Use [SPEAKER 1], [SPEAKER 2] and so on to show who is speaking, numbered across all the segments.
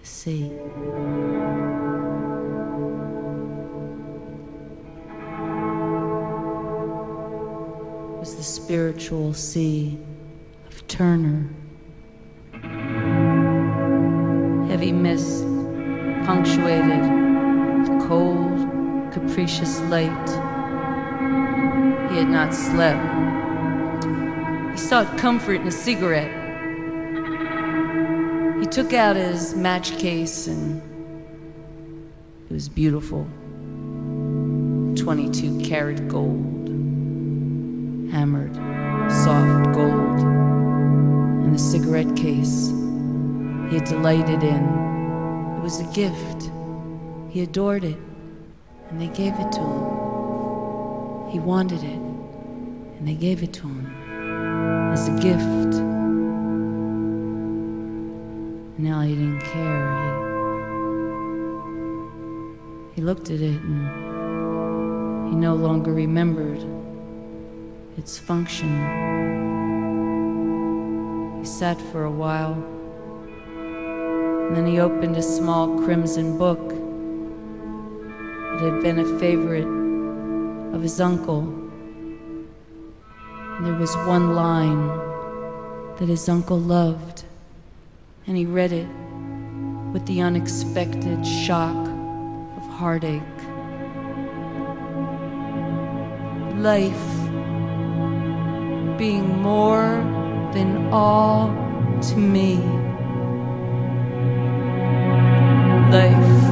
[SPEAKER 1] the sea. was the spiritual sea of Turner. Heavy mist punctuated with cold, capricious light. He had not slept. He sought comfort in a cigarette. Took out his match case and it was beautiful. 22 karat gold hammered, soft gold, and the cigarette case he had delighted in. It was a gift. He adored it, and they gave it to him. He wanted it, and they gave it to him as a gift. Now he didn't care. He, he looked at it and he no longer remembered its function. He sat for a while, and then he opened a small crimson book. It had been a favorite of his uncle. And there was one line that his uncle loved, and he read it with the unexpected shock of heartache. Life being more than all to me. Life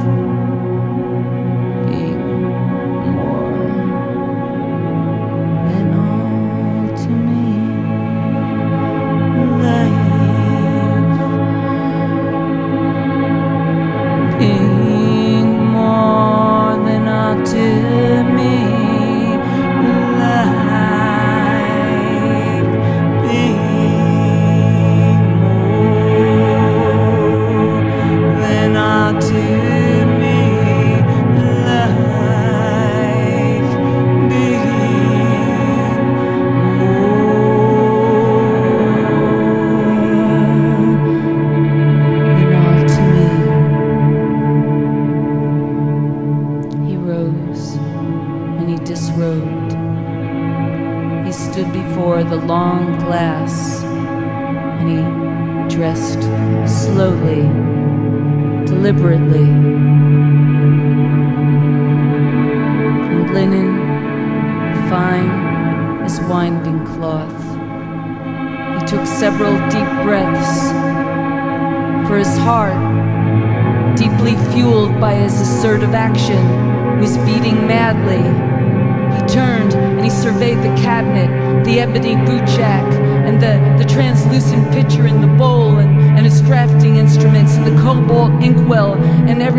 [SPEAKER 1] the ebony bootjack and the, the translucent pitcher in the bowl and, and his drafting instruments and the cobalt inkwell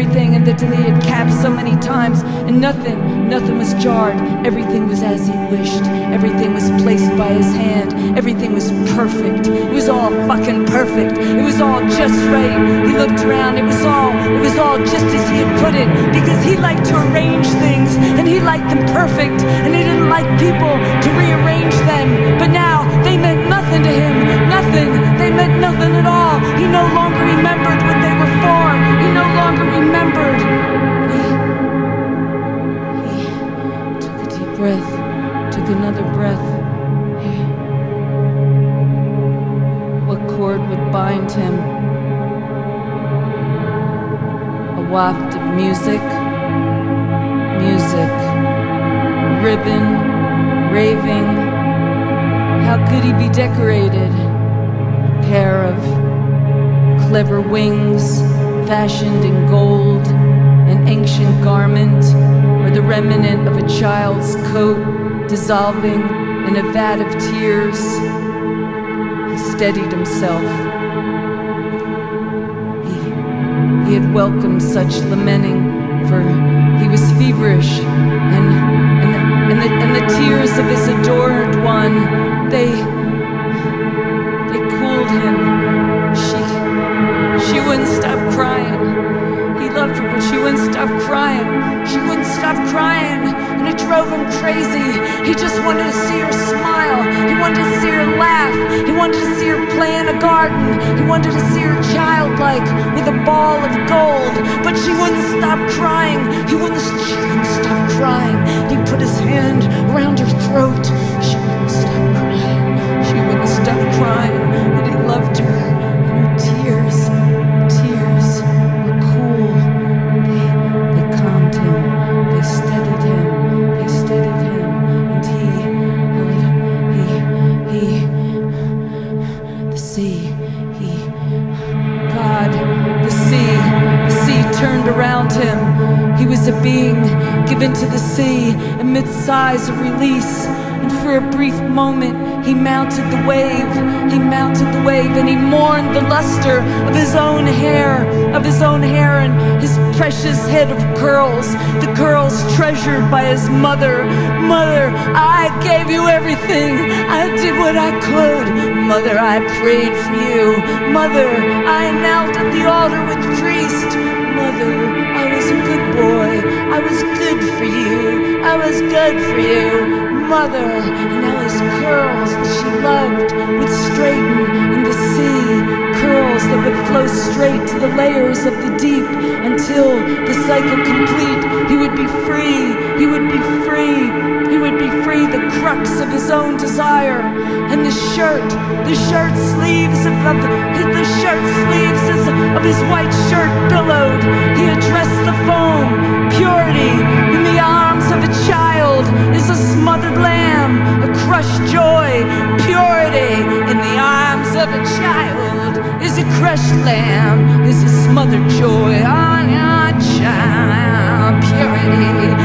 [SPEAKER 1] everything and the they had capped so many times, and nothing, nothing was jarred. Everything was as he wished. Everything was placed by his hand. Everything was perfect. It was all fucking perfect. It was all just right. He looked around. It was all, it was all just as he had put it, because he liked to arrange things and he liked them perfect, and he didn't like people to rearrange them. But now they meant nothing to him. Nothing. They meant nothing at all. He no longer remembered what longer remembered. He, he took a deep breath, took another breath. He, what cord would bind him? A waft of music, music, ribbon, raving. How could he be decorated? A pair of clever wings dissolving in a vat of tears. He steadied himself. He, he had welcomed such lamenting, for he was feverish, and, and, the, and, the, and the tears of his adored one, they loved her but she wouldn't stop crying. She wouldn't stop crying, and it drove him crazy. He just wanted to see her smile. He wanted to see her laugh. He wanted to see her play in a garden. He wanted to see her childlike with a ball of gold, but she wouldn't stop crying. He wouldn't, she wouldn't stop crying. He put his hand around her throat. She wouldn't stop crying. She wouldn't stop crying, Was a being given to the sea amidst sighs of release. And for a brief moment, he mounted the wave. He mounted the wave and he mourned the luster of his own hair, of his own hair and his precious head of curls, the curls treasured by his mother. Mother, I gave you everything. I did what I could. Mother, I prayed for you. Mother, I knelt at the altar with the priest. Mother, I was a good boy. I was good for you. I was good for you. Mother, and now his curls that she loved would straighten in the sea, curls that would flow straight to the layers of the deep until the cycle complete. He would be free. He would be free. He would be free, crux of his own desire. And the shirt, the shirt sleeves of, the shirt sleeves of his white shirt billowed. He addressed the foam, purity in the arms of a child is a smothered lamb, a crushed joy, purity in the arms of a child is a crushed lamb, is a smothered joy ah, on your child, purity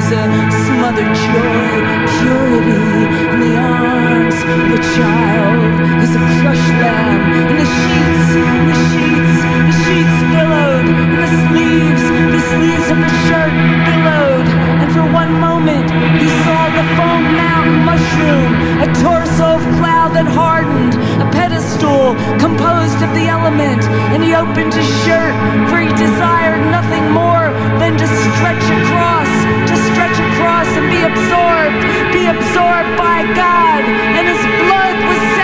[SPEAKER 1] is a smothered joy, purity in the arms of a child. Is a crushed lamb, and the sheets, the sheets, the sheets billowed, and the sleeves, the sleeves of the shirt billowed, and for one moment he saw the foam mountain mushroom, a torso of cloud that hardened, a pedestal composed of the element, and he opened his shirt, for he desired nothing more than to stretch across, to stretch and be absorbed, be absorbed by God, and his blood was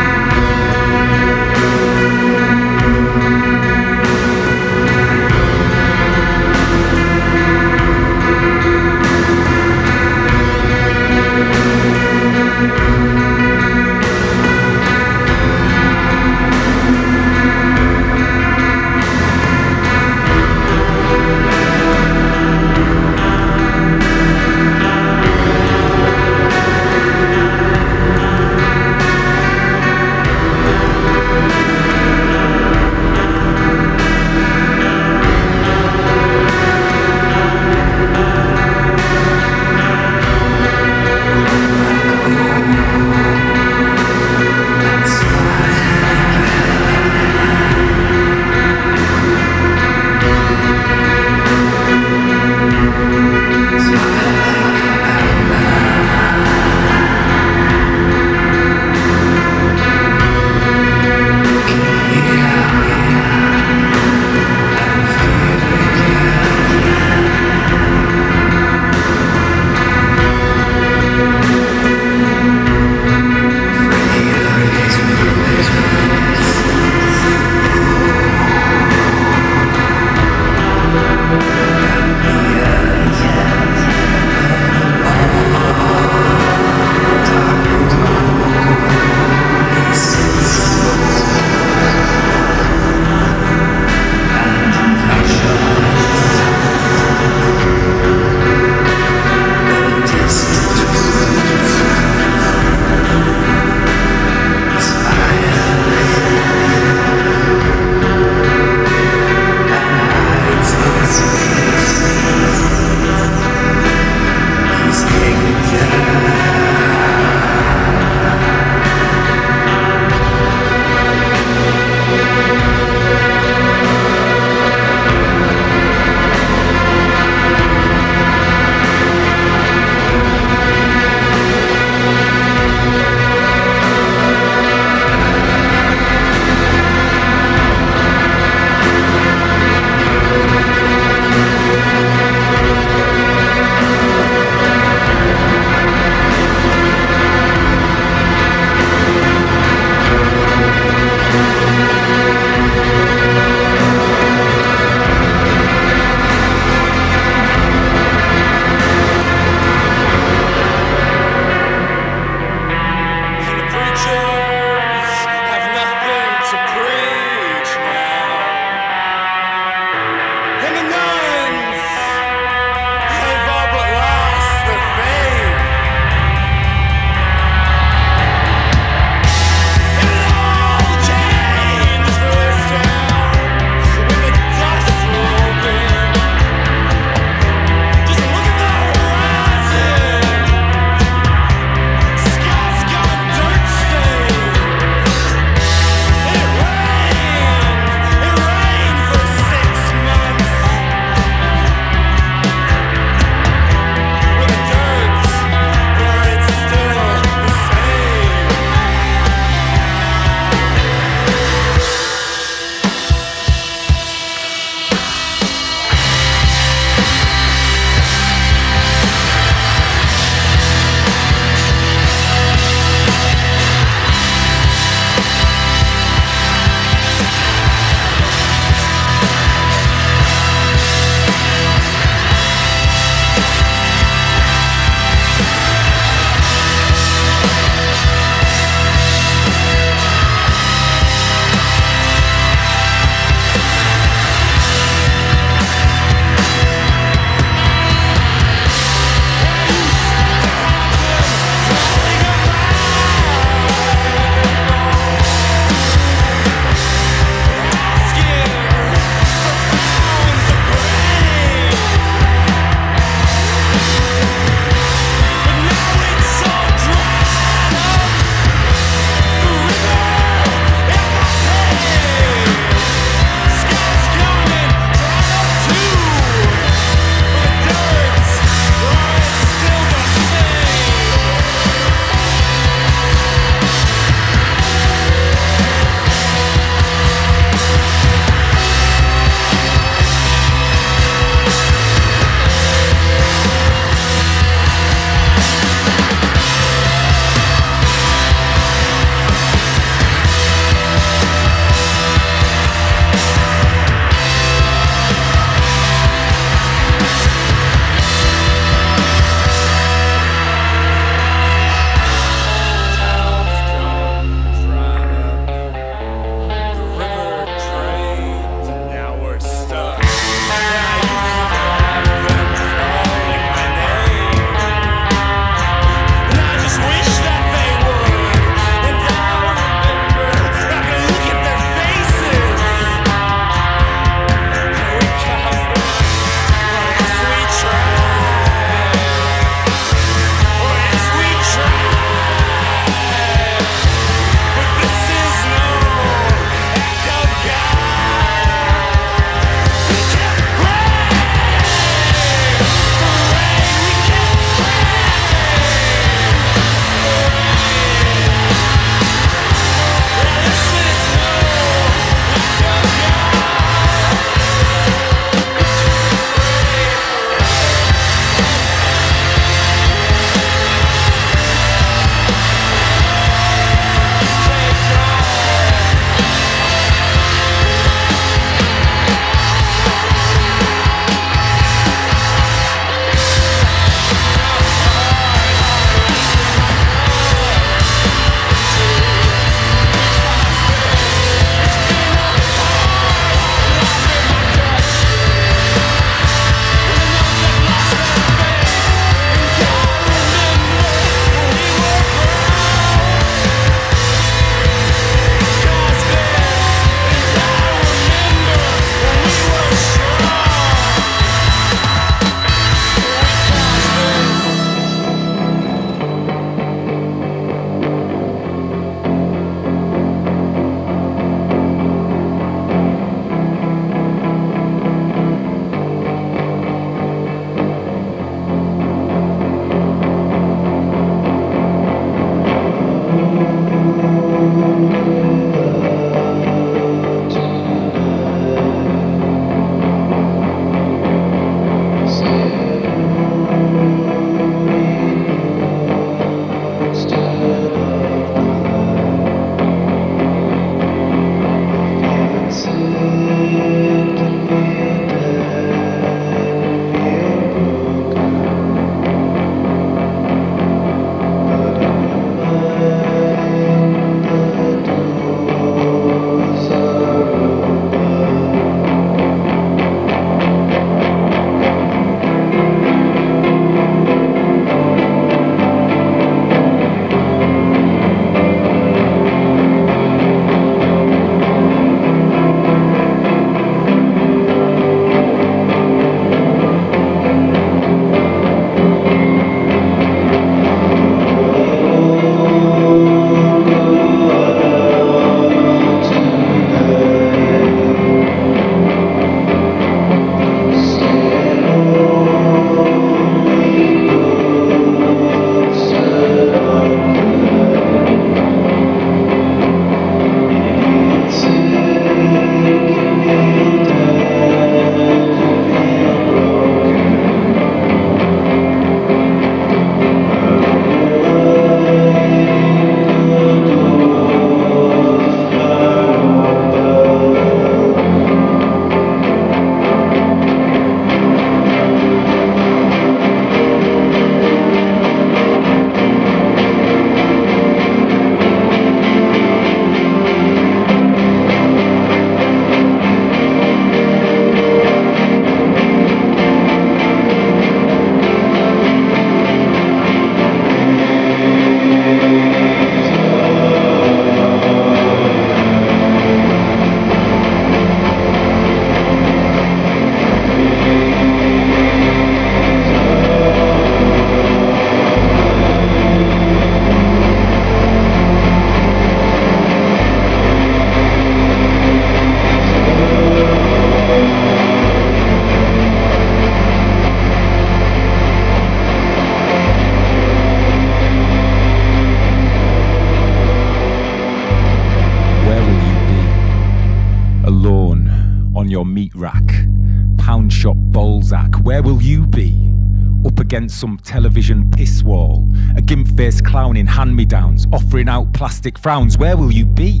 [SPEAKER 2] gimp faced clown in hand me downs, offering out plastic frowns, where will you be?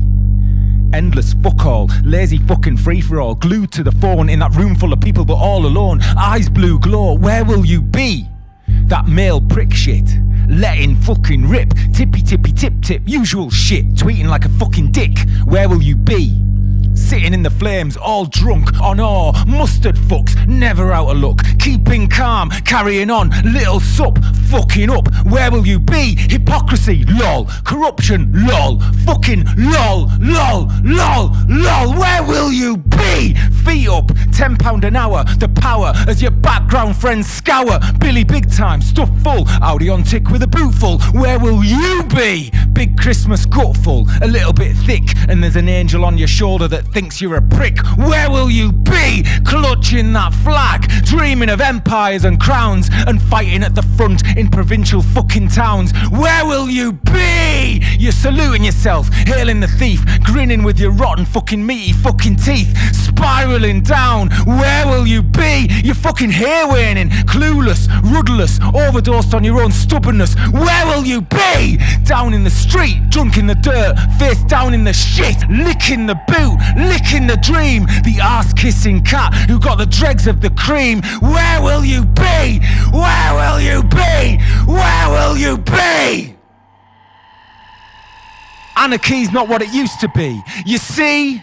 [SPEAKER 2] Endless fuck all, lazy fucking free for all, glued to the phone in that room full of people but all alone, eyes blue glow, where will you be? That male prick shit, letting fucking rip, tippy tippy tip tip, usual shit, tweeting like a fucking dick, where will you be? Sitting in the flames, all drunk on awe, mustard fucks, never out of luck. Keeping calm, carrying on, little sup, fucking up. Where will you be? Hypocrisy, lol. Corruption, lol. Fucking lol, lol, lol, lol. Where will you be? Feet up, ten pound an hour. The power as your background friends scour. Billy big time, stuff full. Audi on tick with a boot full. Where will you be? Big Christmas gutful, a little bit thick, and there's an angel on your shoulder that thinks you're a prick. Where will you be? Clutching that flag, dreaming of empires and crowns, and fighting at the front in provincial fucking towns. Where will you be? You're saluting yourself, hailing the thief, grinning with your rotten fucking meaty fucking teeth, spiraling down. Where will you be? You're fucking hair waning, clueless, rudderless, overdosed on your own stubbornness. Where will you be? Down in the street, drunk in the dirt, face down in the shit, licking the boot, licking the dream, the ass kissing cat who got the dregs of the cream. Where will you be? Where will you be? Where will you be? Anarchy's not what it used to be. You see?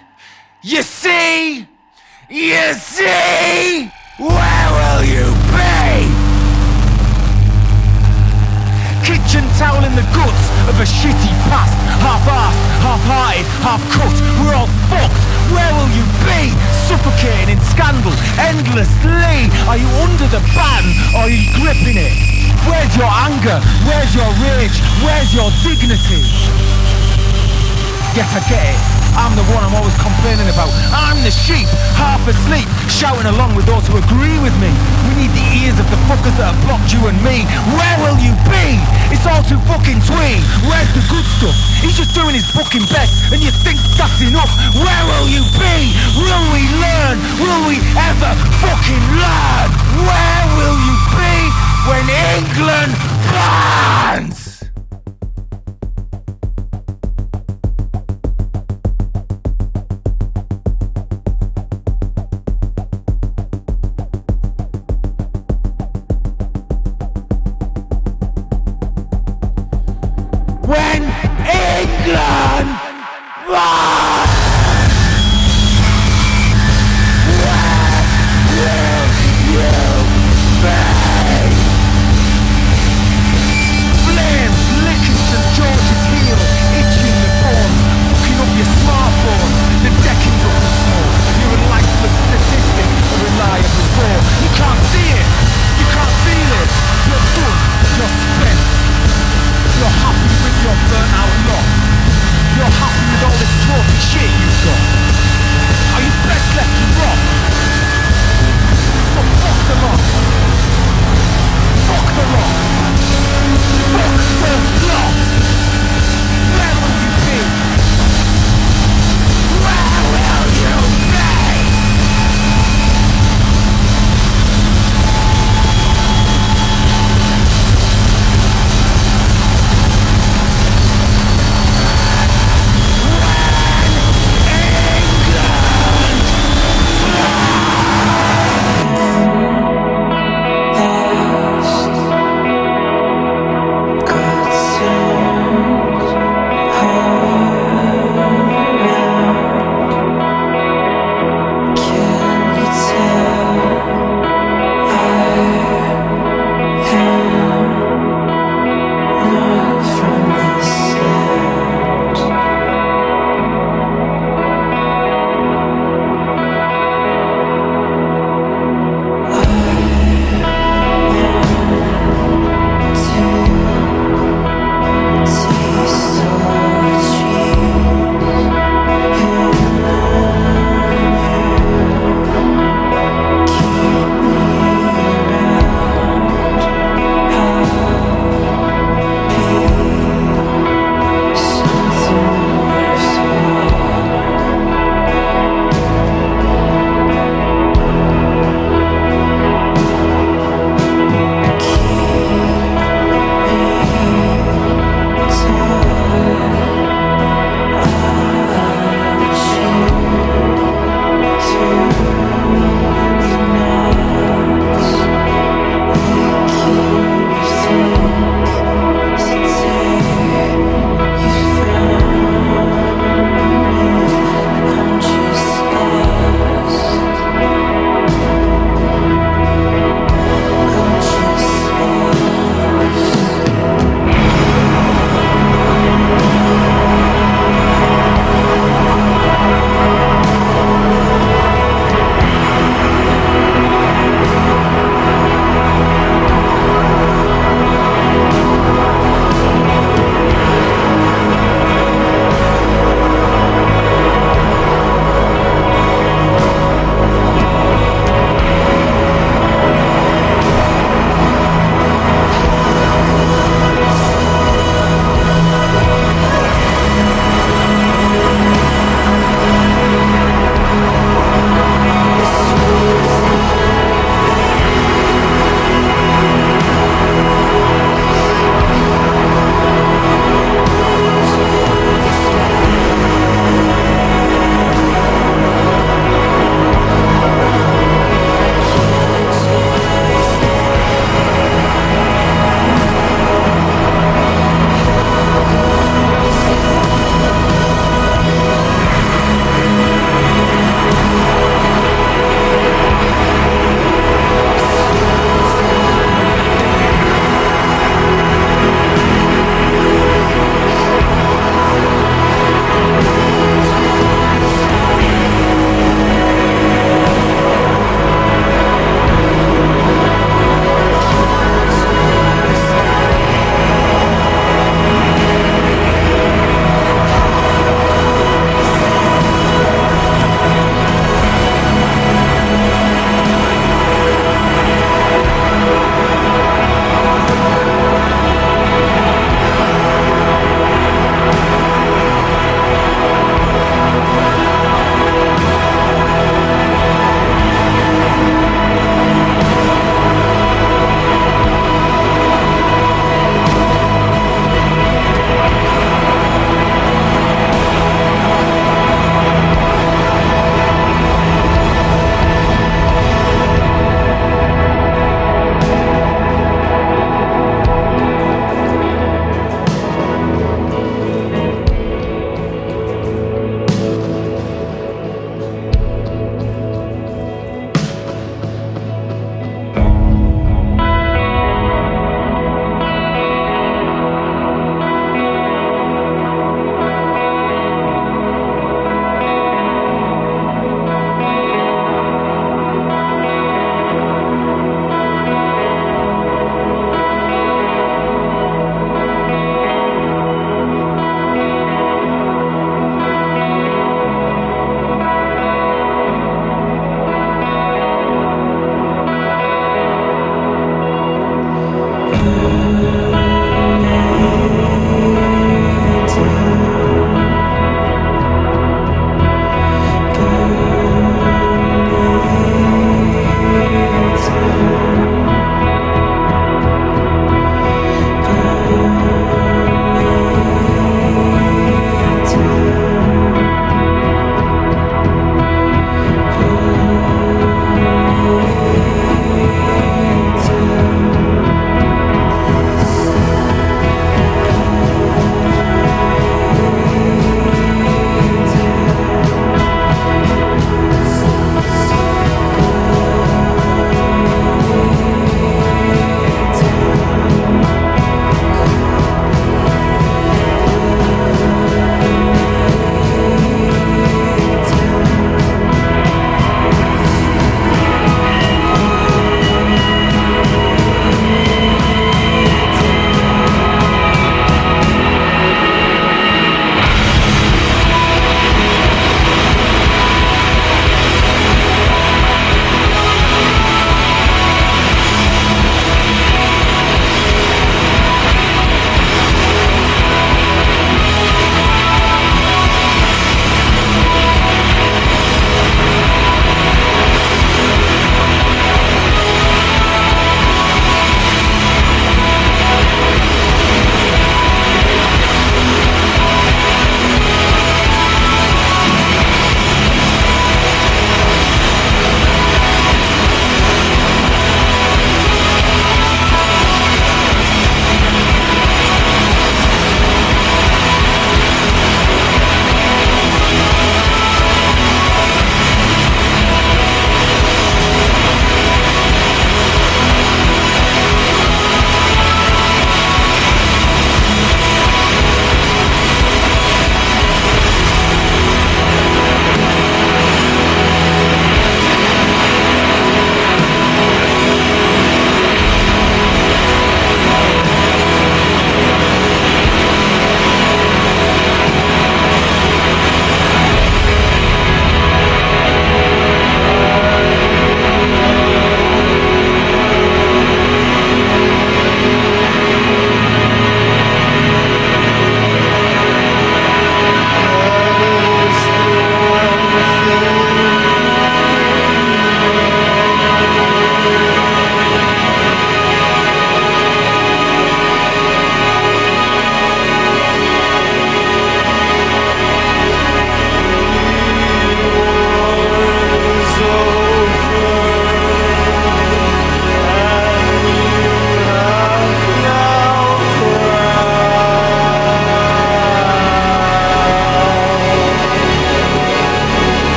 [SPEAKER 2] You see? You see? Where will you be? Kitchen towel in the guts of a shitty past. Half-assed, half-hearted, half-cut. We're all fucked. Where will you be? Suffocating in scandal endlessly. Are you under the ban or are you gripping it? Where's your anger? Where's your rage? Where's your dignity? Get I get it. I'm the one I'm always complaining about. I'm the sheep, half asleep, shouting along with those who agree with me. We need the ears of the fuckers that have blocked you and me. Where will you be? It's all too fucking twee. Where's the good stuff? He's just doing his fucking best, and you think that's enough. Where will you be? Will we learn? Will we ever fucking learn? Where will you be when England burns?